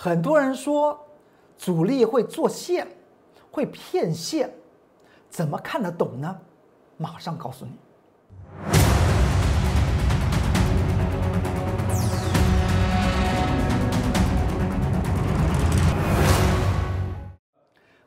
很多人说主力会做线，会骗线，怎么看得懂呢？马上告诉你。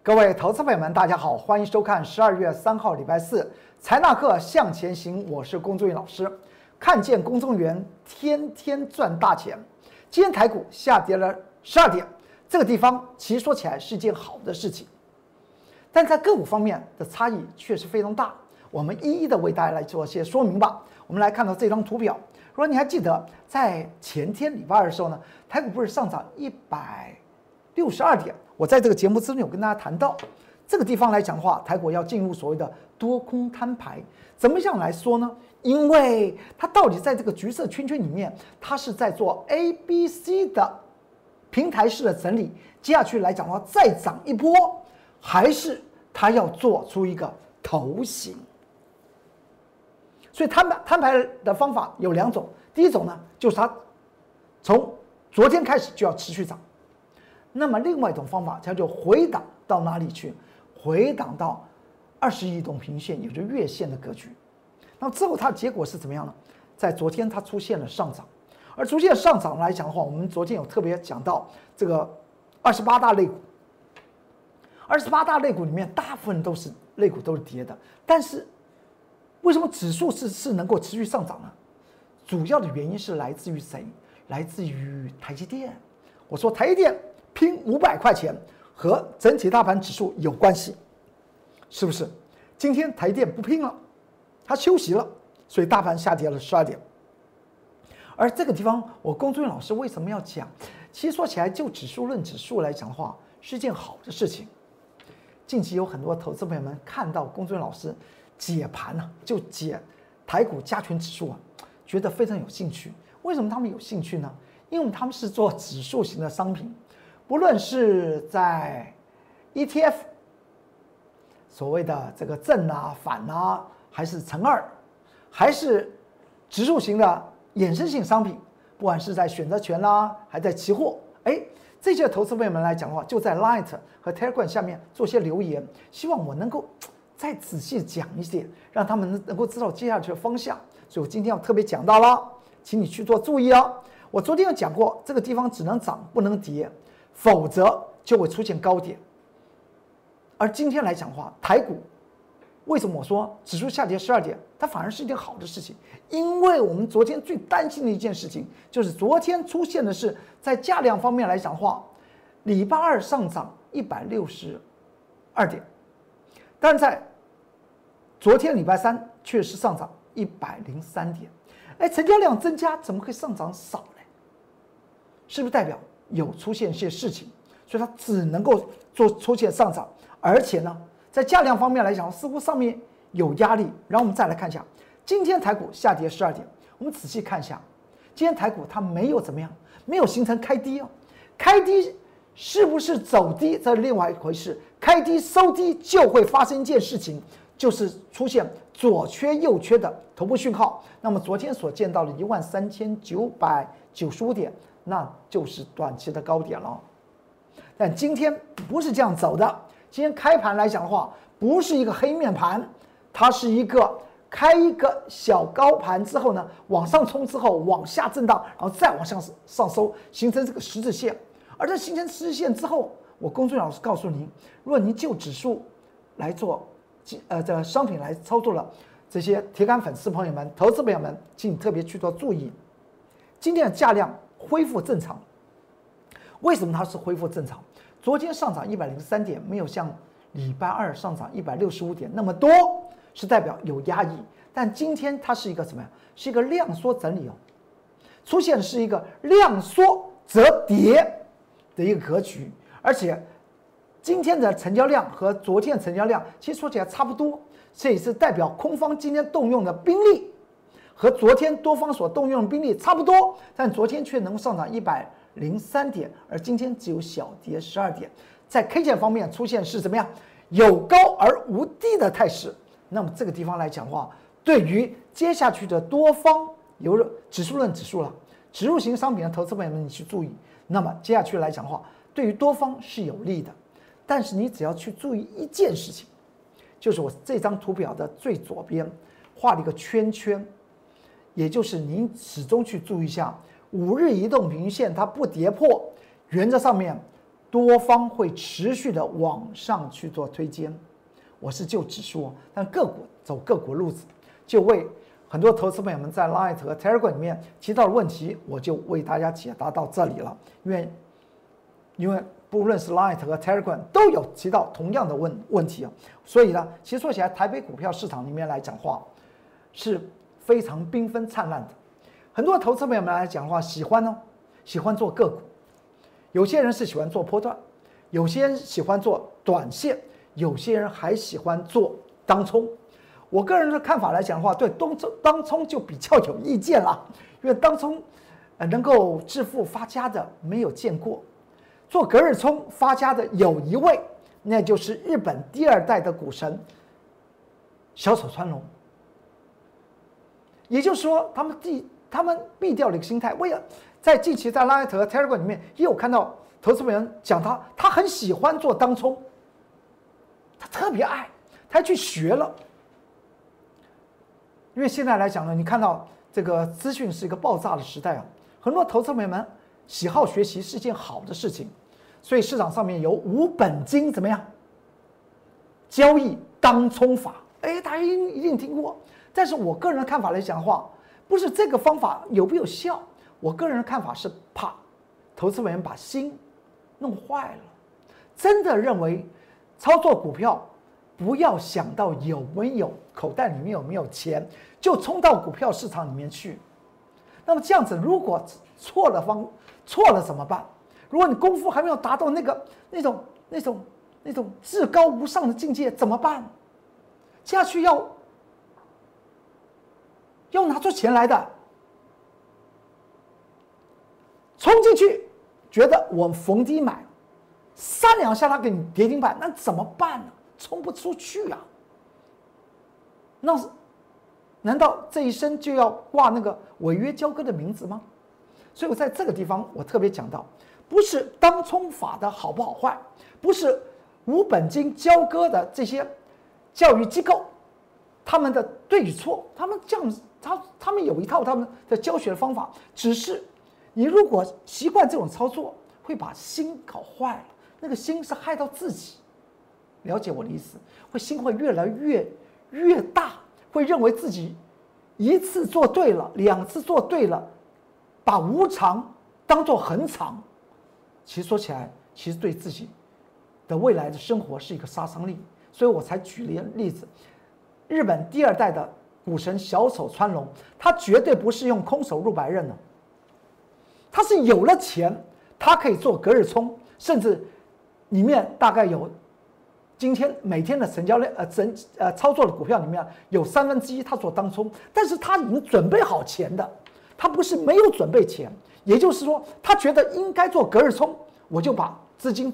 各位投资朋友们，大家好，欢迎收看十二月三号礼拜四财纳课向前行，我是龚忠元老师。看见公众员天天赚大钱，今天台股下跌了十二点，这个地方其实说起来是一件好的事情，但在个股方面的差异确实非常大。我们一一的为大家来做些说明吧。我们来看到这张图表，如果你还记得在前天礼拜二的时候呢，台股不是上涨一百六十二点？我在这个节目之中有跟大家谈到，这个地方来讲的话，台股要进入所谓的多空摊牌，怎么样来说呢？因为它到底在这个橘色圈圈里面，它是在做 A、B、C 的平台式的整理，接下去来讲的话再涨一波，还是它要做出一个头型？所以摊牌摊牌的方法有两种，第一种呢就是它从昨天开始就要持续涨，那么另外一种方法它就回档到哪里去？回档到二十移动平线，也就是月线的格局。那之后它的结果是怎么样呢？在昨天它出现了上涨，而逐渐上涨来讲的话，我们昨天有特别讲到这个二十八大类股，二十八大类股里面大部分都是类股都是跌的，但是为什么指数是是能够持续上涨呢？主要的原因是来自于谁？来自于台积电。我说台积电拼五百块钱和整体大盘指数有关系，是不是？今天台电不拼了。它休息了，所以大盘下跌了十二点。而这个地方，我龚俊老师为什么要讲？其实说起来，就指数论指数来讲的话，是一件好的事情。近期有很多投资朋友们看到龚俊老师解盘呢，就解台股加权指数啊，觉得非常有兴趣。为什么他们有兴趣呢？因为他们是做指数型的商品，不论是在 ETF，所谓的这个正啊、反啊。还是乘二，还是指数型的衍生性商品，不管是在选择权啦，还在期货，哎，这些投资朋友们来讲的话，就在 Light 和 Telegram 下面做些留言，希望我能够再仔细讲一些，让他们能够知道接下去的方向。所以我今天要特别讲到了，请你去做注意哦。我昨天有讲过，这个地方只能涨不能跌，否则就会出现高点。而今天来讲的话，台股。为什么我说指数下跌十二点，它反而是一件好的事情？因为我们昨天最担心的一件事情，就是昨天出现的是在价量方面来讲的话，礼拜二上涨一百六十二点，但在昨天礼拜三确实上涨一百零三点，哎，成交量增加，怎么会上涨少呢？是不是代表有出现一些事情？所以它只能够做出现上涨，而且呢？在价量方面来讲，似乎上面有压力。然后我们再来看一下，今天台股下跌十二点。我们仔细看一下，今天台股它没有怎么样，没有形成开低哦。开低是不是走低，这是另外一回事。开低收低就会发生一件事情，就是出现左缺右缺的头部讯号。那么昨天所见到的一万三千九百九十五点，那就是短期的高点了。但今天不是这样走的。今天开盘来讲的话，不是一个黑面盘，它是一个开一个小高盘之后呢，往上冲之后往下震荡，然后再往上上收，形成这个十字线。而在形成十字线之后，我公孙老师告诉您，如果您就指数来做，呃，这商品来操作了，这些铁杆粉丝朋友们、投资朋友们，请你特别去做注意，今天的价量恢复正常。为什么它是恢复正常？昨天上涨一百零三点，没有像礼拜二上涨一百六十五点那么多，是代表有压抑。但今天它是一个什么呀？是一个量缩整理哦，出现的是一个量缩折叠的一个格局，而且今天的成交量和昨天成交量其实说起来差不多，这也是代表空方今天动用的兵力和昨天多方所动用的兵力差不多，但昨天却能够上涨一百。零三点，而今天只有小跌十二点，在 K 线方面出现是怎么样？有高而无低的态势。那么这个地方来讲的话，对于接下去的多方有指数论指数了，指数型商品的投资朋友们，你去注意，那么接下去来讲的话，对于多方是有利的，但是你只要去注意一件事情，就是我这张图表的最左边画了一个圈圈，也就是您始终去注意一下五日移动平均线它不跌破，原则上面多方会持续的往上去做推荐。我是就指数，但个股走个股路子，就为很多投资朋友们在 Light 和 Telegram 里面提到的问题，我就为大家解答到这里了。因为，因为不论是 Light 和 Telegram 都有提到同样的问问题啊，所以呢，其实说起来，台北股票市场里面来讲话，是非常缤纷灿烂的。很多投资朋友们来讲的话，喜欢呢，喜欢做个股，有些人是喜欢做波段，有些人喜欢做短线。有些人还喜欢做当冲，我个人的看法来讲的话，对当冲当冲就比较有意见了，因为当冲，呃，能够致富发家的没有见过，做隔日冲发家的有一位，那就是日本第二代的股神小丑川龙。也就是说，他们第他们避掉了一个心态，为了在近期在拉特 Telegram 里面也有看到投资人讲他，他很喜欢做当冲。他特别爱，他去学了。因为现在来讲呢，你看到这个资讯是一个爆炸的时代啊，很多投资朋友们喜好学习是件好的事情，所以市场上面有无本金怎么样交易当冲法？哎，大家一定一定听过。但是我个人的看法来讲的话，不是这个方法有没有效，我个人的看法是怕投资人把心弄坏了，真的认为。操作股票，不要想到有没有口袋里面有没有钱，就冲到股票市场里面去。那么这样子，如果错了方错了怎么办？如果你功夫还没有达到那个那种那种那种至高无上的境界，怎么办？下去要要拿出钱来的，冲进去，觉得我逢低买。三两下他给你跌停板，那怎么办呢？冲不出去啊！那是，难道这一生就要挂那个违约交割的名字吗？所以我在这个地方我特别讲到，不是当冲法的好不好坏，不是无本金交割的这些教育机构他们的对与错，他们这样他他们有一套他们的教学的方法，只是你如果习惯这种操作，会把心搞坏。那个心是害到自己，了解我的意思，会心会越来越越大，会认为自己一次做对了，两次做对了，把无常当做恒常，其实说起来，其实对自己的未来的生活是一个杀伤力，所以我才举了例子，日本第二代的股神小丑川龙，他绝对不是用空手入白刃的，他是有了钱，他可以做隔日冲，甚至。里面大概有，今天每天的成交量，呃，整呃操作的股票里面有三分之一他做当冲，但是他已经准备好钱的，他不是没有准备钱，也就是说他觉得应该做隔日冲，我就把资金，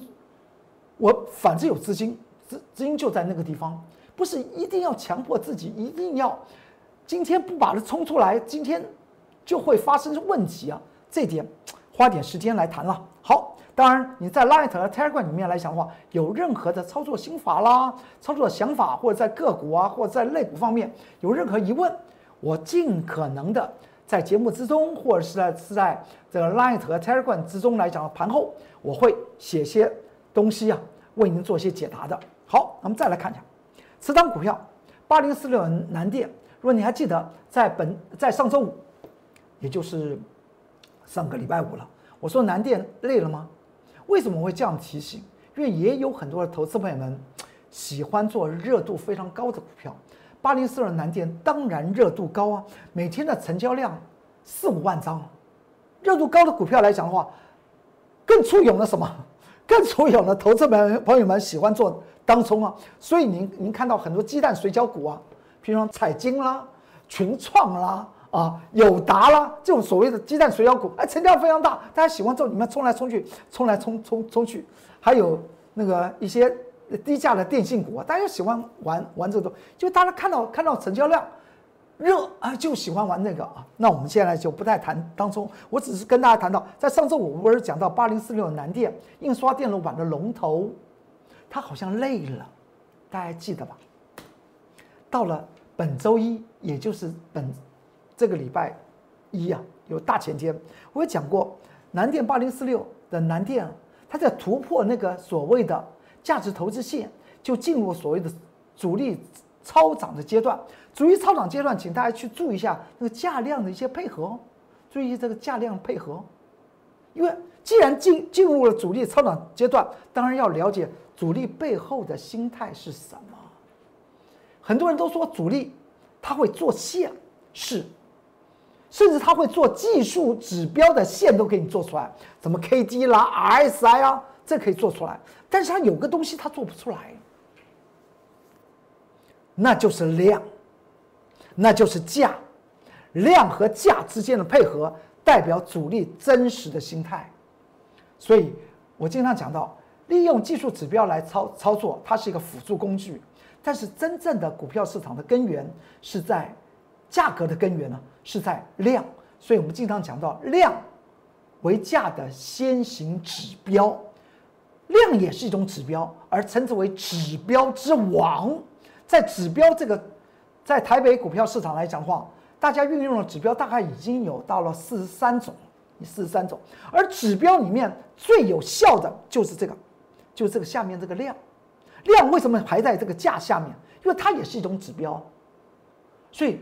我反正有资金，资资金就在那个地方，不是一定要强迫自己一定要，今天不把它冲出来，今天就会发生问题啊，这点花点时间来谈了，好。当然，你在 Light 和 Telegram 里面来讲的话，有任何的操作心法啦、操作想法，或者在个股啊，或者在类股方面有任何疑问，我尽可能的在节目之中，或者是在是在这个 Light 和 Telegram 之中来讲盘后，我会写些东西啊，为您做一些解答的。好，那么再来看一下，此档股票八零四六南电，如果你还记得，在本在上周五，也就是上个礼拜五了，我说南电累了吗？为什么会这样提醒？因为也有很多的投资朋友们喜欢做热度非常高的股票，八零四二南电当然热度高啊，每天的成交量四五万张，热度高的股票来讲的话，更簇拥了什么？更簇拥了投资朋朋友们喜欢做当冲啊，所以您您看到很多鸡蛋水饺股啊，比如说彩金啦、群创啦。啊，友达啦，这种所谓的鸡蛋水饺股，哎，成交量非常大，大家喜欢做里面冲来冲去，冲来冲冲冲去。还有那个一些低价的电信股啊，大家喜欢玩玩这种，就大家看到看到成交量热啊，就喜欢玩那个啊。那我们现在就不太谈当中，我只是跟大家谈到，在上周五不是讲到八零四六南电印刷电路板的龙头，它好像累了，大家记得吧？到了本周一，也就是本这个礼拜一啊，有大前天，我也讲过南电八零四六的南电，它在突破那个所谓的价值投资线，就进入所谓的主力。超涨的阶段，主力超涨阶段，请大家去注意一下那个价量的一些配合哦，注意这个价量配合，因为既然进进入了主力超涨阶段，当然要了解主力背后的心态是什么。很多人都说主力他会做线，是，甚至他会做技术指标的线都给你做出来，什么 K D 啦、R S I 啊，这可以做出来，但是他有个东西他做不出来。那就是量，那就是价，量和价之间的配合代表主力真实的心态。所以我经常讲到，利用技术指标来操操作，它是一个辅助工具，但是真正的股票市场的根源是在价格的根源呢，是在量。所以我们经常讲到，量为价的先行指标，量也是一种指标，而称之为指标之王。在指标这个，在台北股票市场来讲话，大家运用的指标大概已经有到了四十三种，四十三种。而指标里面最有效的就是这个，就是这个下面这个量。量为什么排在这个价下面？因为它也是一种指标。所以，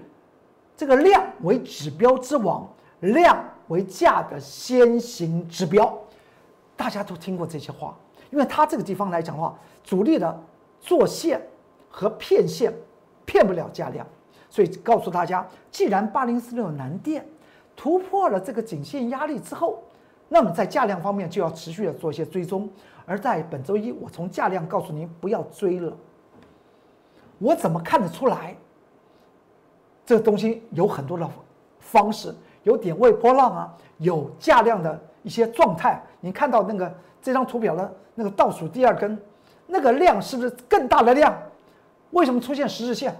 这个量为指标之王，量为价的先行指标。大家都听过这些话，因为它这个地方来讲的话，主力的做线。和骗线，骗不了价量，所以告诉大家，既然八零四六南电突破了这个颈线压力之后，那么在价量方面就要持续的做一些追踪。而在本周一，我从价量告诉您不要追了。我怎么看得出来？这个东西有很多的方式，有点位波浪啊，有价量的一些状态。你看到那个这张图表的那个倒数第二根，那个量是不是更大的量？为什么出现十日线？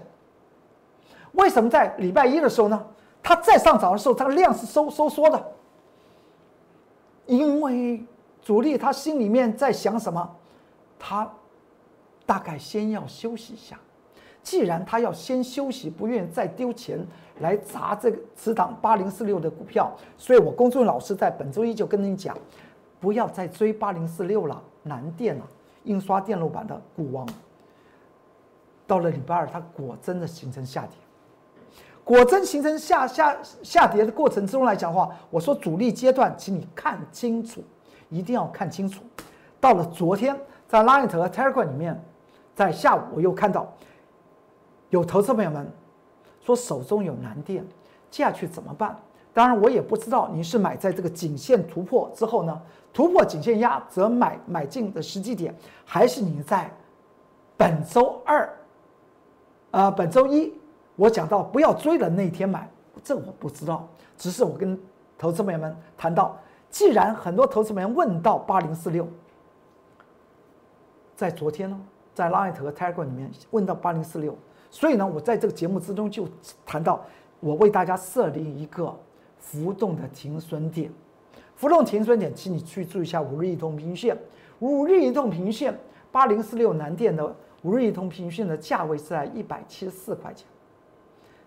为什么在礼拜一的时候呢？它再上涨的时候，它的量是收收缩的。因为主力他心里面在想什么？他大概先要休息一下。既然他要先休息，不愿意再丢钱来砸这个此档八零四六的股票，所以我公众老师在本周一就跟你讲，不要再追八零四六了，南电了，印刷电路板的股王。到了礼拜二，它果真的形成下跌，果真形成下下下跌的过程之中来讲的话，我说主力阶段，请你看清楚，一定要看清楚。到了昨天，在 Line 和 Telegram 里面，在下午我又看到有投资朋友们说手中有蓝电，接下去怎么办？当然我也不知道你是买在这个颈线突破之后呢，突破颈线压则买买进的时机点，还是你在本周二。啊，本周一我讲到不要追的那天买，这我不知道。只是我跟投资朋友们谈到，既然很多投资朋友问到八零四六，在昨天呢，在 Line 和 Telegram 里面问到八零四六，所以呢，我在这个节目之中就谈到，我为大家设立一个浮动的停损点。浮动停损点，请你去注意一下五日移动平均线，五日移动平均线八零四六南电的。五日移动平均线的价位是在一百七十四块钱，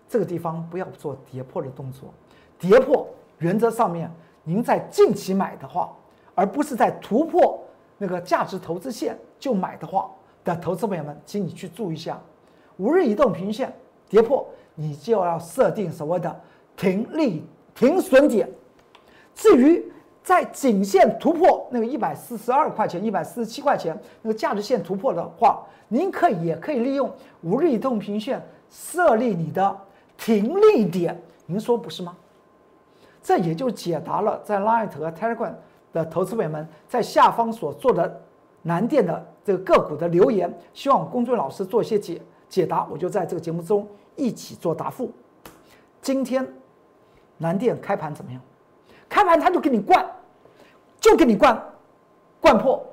这个地方不要做跌破的动作，跌破原则上面，您在近期买的话，而不是在突破那个价值投资线就买的话的投资朋友们，请你去注意一下，五日移动平均线跌破，你就要设定所谓的停利停损点，至于。在颈线突破那个一百四十二块钱、一百四十七块钱那个价值线突破的话，您可以也可以利用五日移动平均线设立你的停利点，您说不是吗？这也就解答了在 Light 和 Telegram 的投资朋友们在下方所做的南电的这个个股的留言，希望公众老师做一些解解答，我就在这个节目中一起做答复。今天南电开盘怎么样？开盘他就给你灌，就给你灌，灌破，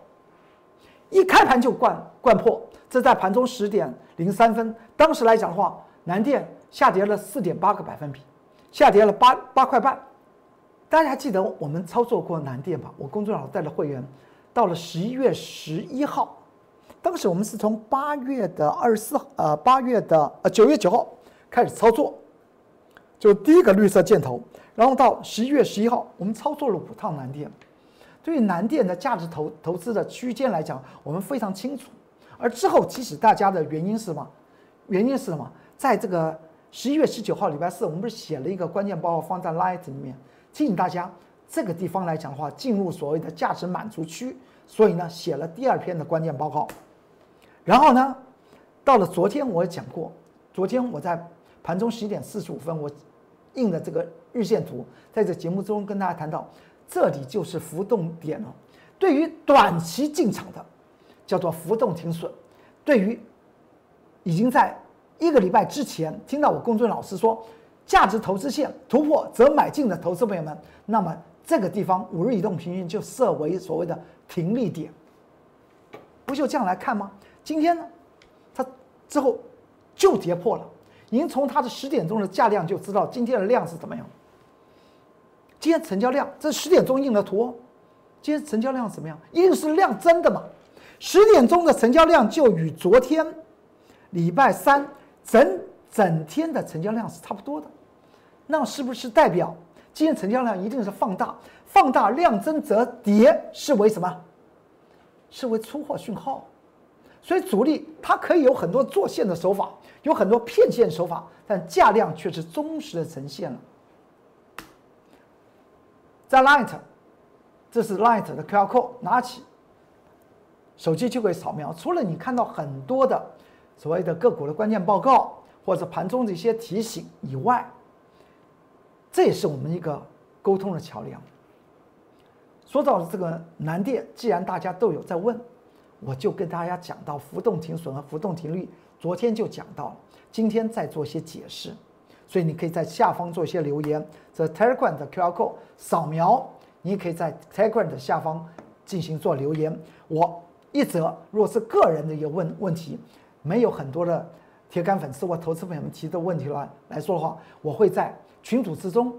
一开盘就灌灌破。这在盘中十点零三分，当时来讲的话，南电下跌了四点八个百分比，下跌了八八块半。大家还记得我们操作过南电吧？我公众号带了会员，到了十一月十一号，当时我们是从八月的二十四号，呃，八月的呃九月九号开始操作，就第一个绿色箭头，然后到十一月十一号，我们操作了五趟南电。对于南电的价值投投资的区间来讲，我们非常清楚。而之后即使大家的原因是什么？原因是什么？在这个十一月十九号礼拜四，我们不是写了一个关键报告放在 Light 里面，提醒大家这个地方来讲的话，进入所谓的价值满足区，所以呢写了第二篇的关键报告。然后呢，到了昨天我也讲过，昨天我在盘中十一点四十五分，我印的这个日线图，在这节目中跟大家谈到。这里就是浮动点了。对于短期进场的，叫做浮动停损；对于已经在一个礼拜之前听到我公众老师说价值投资线突破则买进的投资朋友们，那么这个地方五日移动平均就设为所谓的停利点。不就这样来看吗？今天呢，它之后就跌破了。您从它的十点钟的价量就知道今天的量是怎么样。今天成交量，这十点钟印的图，今天成交量怎么样？一定是量增的嘛。十点钟的成交量就与昨天礼拜三整整天的成交量是差不多的，那是不是代表今天成交量一定是放大？放大量增则跌，是为什么？是为出货讯号。所以主力它可以有很多做线的手法，有很多骗线手法，但价量却是忠实的呈现了。在 Light，这是 Light 的 QR code，拿起手机就可以扫描。除了你看到很多的所谓的个股的关键报告或者盘中的一些提醒以外，这也是我们一个沟通的桥梁。说到这个南电，既然大家都有在问，我就跟大家讲到浮动停损和浮动停率，昨天就讲到了，今天再做一些解释。所以你可以在下方做一些留言，这 Telegram 的 QR code 扫描，你可以在 Telegram 的下方进行做留言。我一则如果是个人的一个问问题，没有很多的铁杆粉丝或投资朋友们提的问题来来说的话，我会在群组之中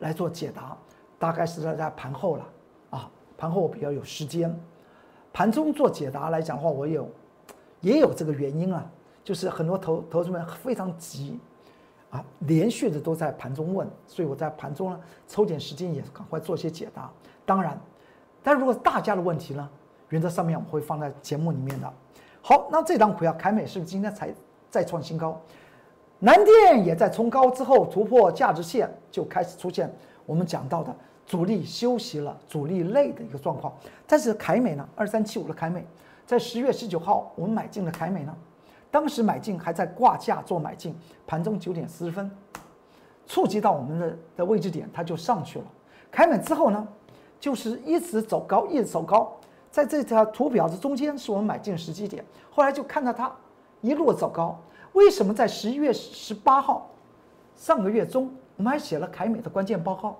来做解答，大概是在在盘后了啊，盘后我比较有时间，盘中做解答来讲的话，我有也有这个原因啊，就是很多投投资们非常急。啊，连续的都在盘中问，所以我在盘中呢抽点时间也赶快做些解答。当然，但如果大家的问题呢，原则上面我会放在节目里面的。好，那这张股票凯美是不是今天才再创新高？南电也在冲高之后突破价值线，就开始出现我们讲到的主力休息了、主力累的一个状况。但是凯美呢，二三七五的凯美，在十月十九号我们买进了凯美呢。当时买进还在挂价做买进，盘中九点四十分，触及到我们的的位置点，它就上去了。开门之后呢，就是一直走高，一直走高，在这条图表的中间是我们买进时机点。后来就看到它一路走高。为什么在十一月十八号，上个月中，我们还写了凯美的关键报告，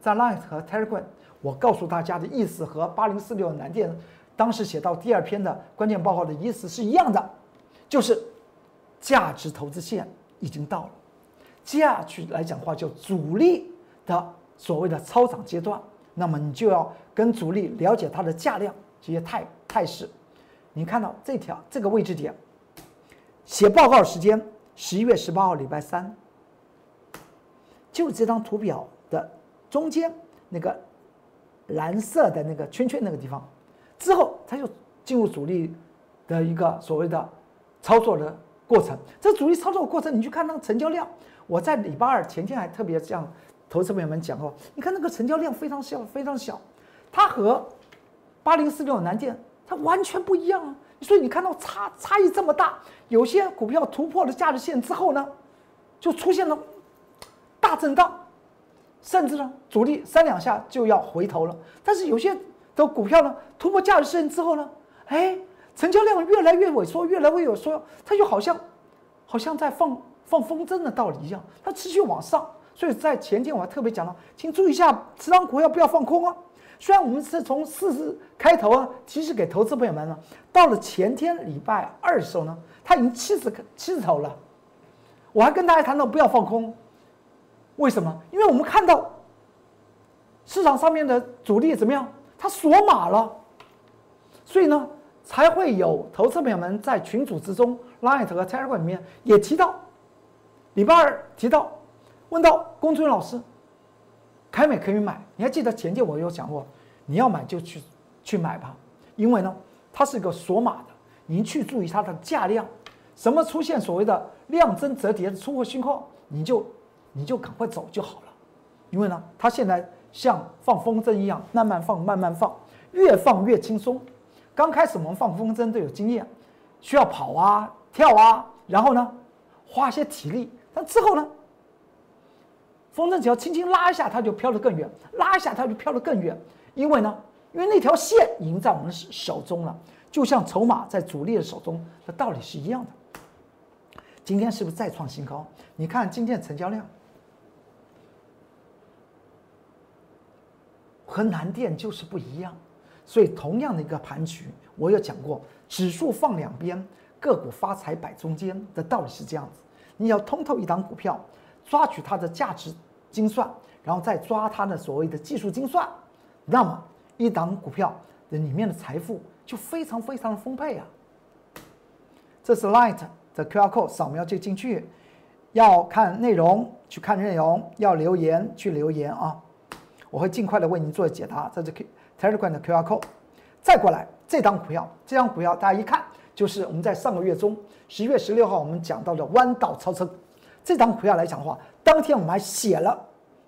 在 Line 和 Telegram，我告诉大家的意思和八零四六南电当时写到第二篇的关键报告的意思是一样的。就是价值投资线已经到了，接下去来讲的话就主力的所谓的超涨阶段，那么你就要跟主力了解它的价量这些态态势。你看到这条这个位置点，写报告时间十一月十八号礼拜三，就这张图表的中间那个蓝色的那个圈圈那个地方，之后它就进入主力的一个所谓的。操作的过程，这主力操作的过程，你去看那个成交量。我在礼拜二前天还特别向投资朋友们讲过，你看那个成交量非常小，非常小，它和八零四六南电它完全不一样啊。所以你看到差差异这么大，有些股票突破了价值线之后呢，就出现了大震荡，甚至呢主力三两下就要回头了。但是有些的股票呢突破价值线之后呢，哎。成交量越来越萎缩，越来越萎缩，它就好像，好像在放放风筝的道理一样，它持续往上。所以在前天我还特别讲了，请注意一下，持仓股要不要放空啊？虽然我们是从四十开头啊，其实给投资朋友们呢，到了前天礼拜二的时候呢，它已经七十七十头了。我还跟大家谈到不要放空，为什么？因为我们看到市场上面的主力怎么样，它锁码了，所以呢，才会有投资朋友们在群组之中 light 和 Telegram 里面也提到，礼拜二提到，问到龚春老师，凯美可以买？你还记得前天我有讲过，你要买就去去买吧，因为呢，它是一个锁码的，您去注意它的价量。什么出现所谓的量增折叠的出货信号，你就你就赶快走就好了，因为呢，它现在像放风筝一样，慢慢放，慢慢放，越放越轻松。刚开始我们放风筝都有经验，需要跑啊、跳啊，然后呢，花些体力。但之后呢，风筝只要轻轻拉一下，它就飘得更远；拉一下，它就飘得更远。因为呢，因为那条线已经在我们手中了，就像筹码在主力的手中的道理是一样的。今天是不是再创新高？你看今天的成交量和南电就是不一样，所以同样的一个盘局，我有讲过，指数放两边，个股发财摆中间的道理是这样子。你要通透一档股票，抓取它的价值精算，然后再抓它的所谓的技术精算，那么一档股票的里面的财富就非常非常的丰沛啊。这是 Light。的 QR code 扫描就进去，要看内容去看内容，要留言去留言啊！我会尽快的为您做解答。这是 Telegram 的 QR code，再过来这张股票，这张股票大家一看就是我们在上个月中十一月十六号我们讲到的弯道超车。这张股票来讲的话，当天我们还写了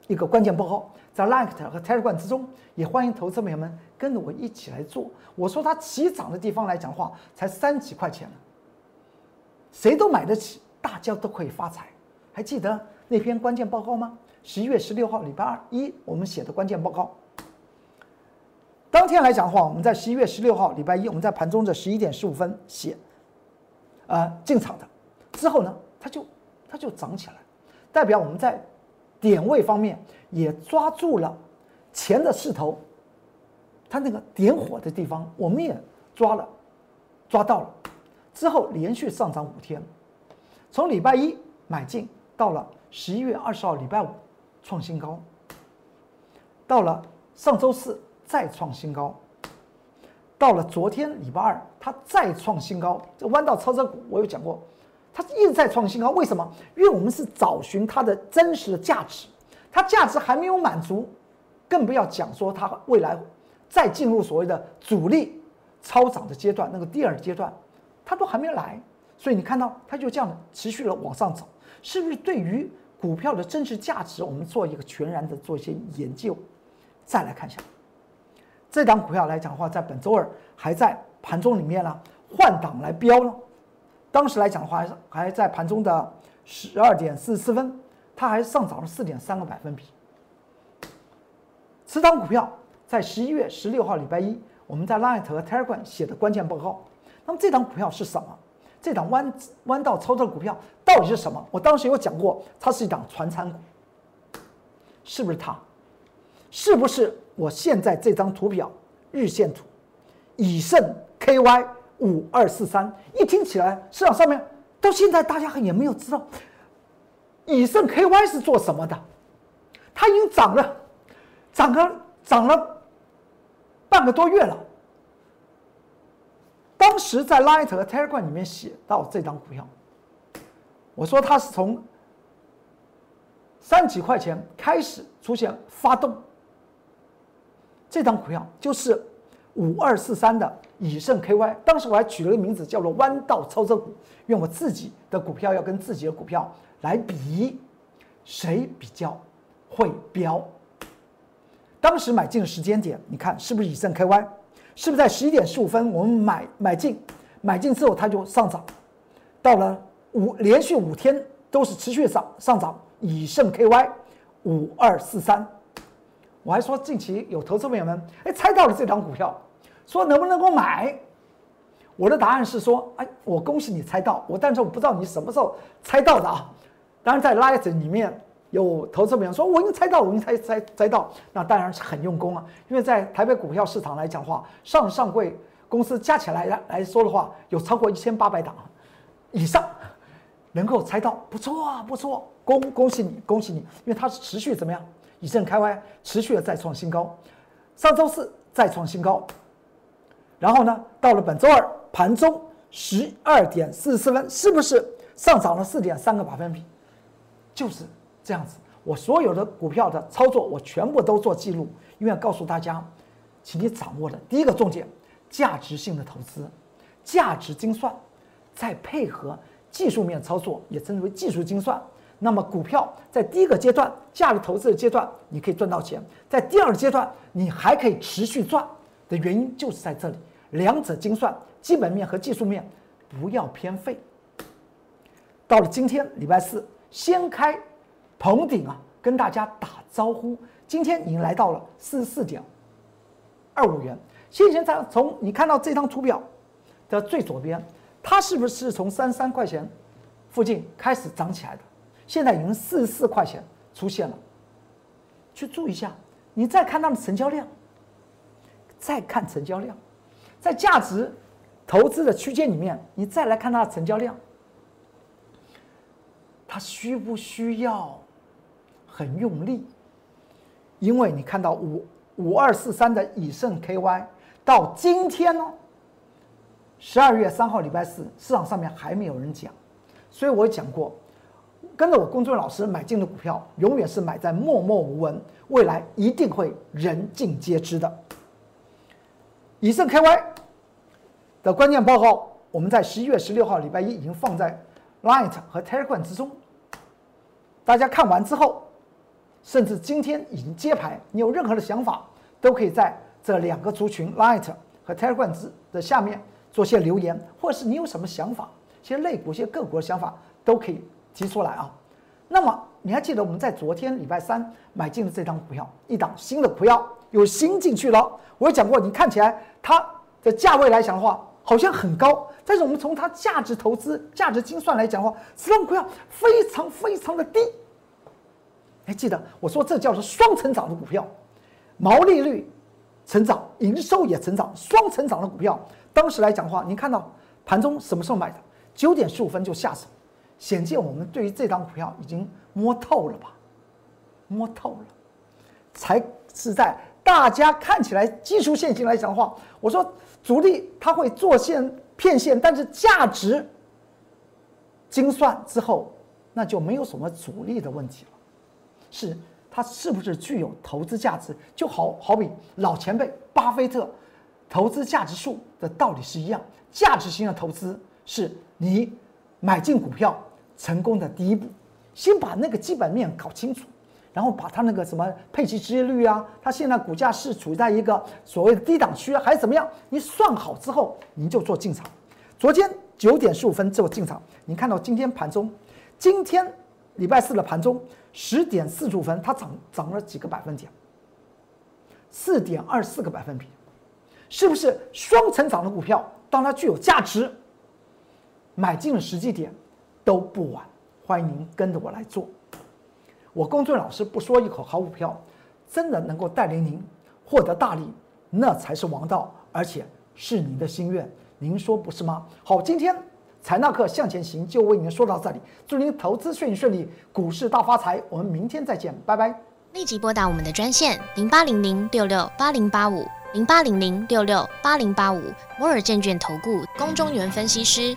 一个关键报告，在 Light 和 Telegram 之中，也欢迎投资朋友们跟着我一起来做。我说它起涨的地方来讲的话，才三几块钱。谁都买得起，大家都可以发财。还记得那篇关键报告吗？十一月十六号，礼拜二一，我们写的关键报告。当天来讲的话，我们在十一月十六号，礼拜一，我们在盘中的十一点十五分写，呃，进场的。之后呢，它就它就涨起来，代表我们在点位方面也抓住了钱的势头，它那个点火的地方，我们也抓了，抓到了。之后连续上涨五天，从礼拜一买进，到了十一月二十号礼拜五创新高，到了上周四再创新高，到了昨天礼拜二它再创新高。这弯道超车股我有讲过，它一直在创新高，为什么？因为我们是找寻它的真实的价值，它价值还没有满足，更不要讲说它未来再进入所谓的主力超涨的阶段，那个第二阶段。它都还没来，所以你看到它就这样持续的往上走，是不是对于股票的真实价值，我们做一个全然的做一些研究？再来看一下，这档股票来讲的话，在本周二还在盘中里面呢换挡来飙了，当时来讲的话，还是还在盘中的十二点四十四分，它还上涨了四点三个百分比。此档股票在十一月十六号礼拜一，我们在 Line 和 Telegram 写的关键报告。那么这档股票是什么？这档弯弯道超车股票到底是什么？我当时有讲过，它是一档传参股，是不是它？是不是我现在这张图表日线图，以盛 KY 五二四三，一听起来市场上面到现在大家也没有知道，以盛 KY 是做什么的？它已经涨了，涨了涨了半个多月了。当时在 Light 和 Telegram 里面写到这张股票，我说它是从三几块钱开始出现发动，这张股票就是五二四三的以盛 KY。当时我还取了个名字叫做“弯道超车股”，用我自己的股票要跟自己的股票来比，谁比较会飙。当时买进的时间点，你看是不是以盛 KY？是不是在十一点十五分我们买买进，买进之后它就上涨，到了五连续五天都是持续上上涨，以盛 KY 五二四三，我还说近期有投资朋友们哎猜到了这张股票，说能不能够买？我的答案是说哎我恭喜你猜到我，但是我不知道你什么时候猜到的啊，当然在 Light 里面。有投资朋友说：“我已经猜到，我已经猜猜猜到，那当然是很用功啊。因为在台北股票市场来讲话，上上柜公司加起来来来说的话，有超过一千八百档以上，能够猜到，不错啊，不错，恭恭喜你，恭喜你，因为它是持续怎么样？以正开歪，持续的再创新高，上周四再创新高，然后呢，到了本周二盘中十二点四十四分，是不是上涨了四点三个百分比？就是这样子。我所有的股票的操作，我全部都做记录，因为告诉大家，请你掌握的第一个重点，价值性的投资，价值精算，再配合技术面操作，也称之为技术精算。那么股票在第一个阶段价值投资的阶段，你可以赚到钱；在第二个阶段，你还可以持续赚的原因就是在这里，两者精算，基本面和技术面不要偏废。到了今天礼拜四，先开棚顶啊，跟大家打招呼。今天已经来到了四十四点二五元。先前在从你看到这张图表的最左边，它是不是从三十三块钱附近开始涨起来的？现在已经四十四块钱出现了，去注意一下。你再看它的成交量，再看成交量，在价值投资的区间里面，你再来看它的成交量，它需不需要很用力？因为你看到五五二四三的以盛 KY 到今天呢，十二月三号礼拜四，市场上面还没有人讲，所以我讲过。跟着我工作老师买进的股票，永远是买在默默无闻，未来一定会人尽皆知的。以盛 KY 的关键报告，我们在十一月十六号礼拜一已经放在 Light 和 Telegram 之中。大家看完之后，甚至今天已经揭牌，你有任何的想法，都可以在这两个族群 Light 和 Telegram 之的下面做些留言，或者是你有什么想法，一些类股、些个股的想法都可以。提出来啊，那么你还记得我们在昨天礼拜三买进的这张股票，一档新的股票有新进去了。我有讲过，你看起来它的价位来讲的话，好像很高，但是我们从它价值投资、价值精算来讲的话，这张股票非常非常的低。还记得我说这叫做双成长的股票，毛利率成长，营收也成长，双成长的股票。当时来讲的话，你看到盘中什么时候买的？九点十五分就下手。显见我们对于这张股票已经摸透了吧？摸透了，才是在大家看起来技术线型来讲的话，我说主力它会做线骗线，但是价值精算之后，那就没有什么主力的问题了。是它是不是具有投资价值？就好好比老前辈巴菲特投资价值数的道理是一样，价值型的投资是你。买进股票成功的第一步，先把那个基本面搞清楚，然后把它那个什么配息收益率啊，它现在股价是处在一个所谓的低档区还是怎么样？你算好之后，你就做进场。昨天九点十五分做进场，你看到今天盘中，今天礼拜四的盘中十点四十五分，它涨涨了几个百分点？四点二四个百分比，是不是双成长的股票？当它具有价值。买进了时机点都不晚，欢迎您跟着我来做。我公孙老师不说一口好股票，真的能够带领您获得大利，那才是王道，而且是您的心愿，您说不是吗？好，今天财纳课向前行就为您说到这里，祝您投资顺利顺利，股市大发财。我们明天再见，拜拜。立即拨打我们的专线零八零零六六八零八五零八零零六六八零八五摩尔证券投顾龚中原分析师。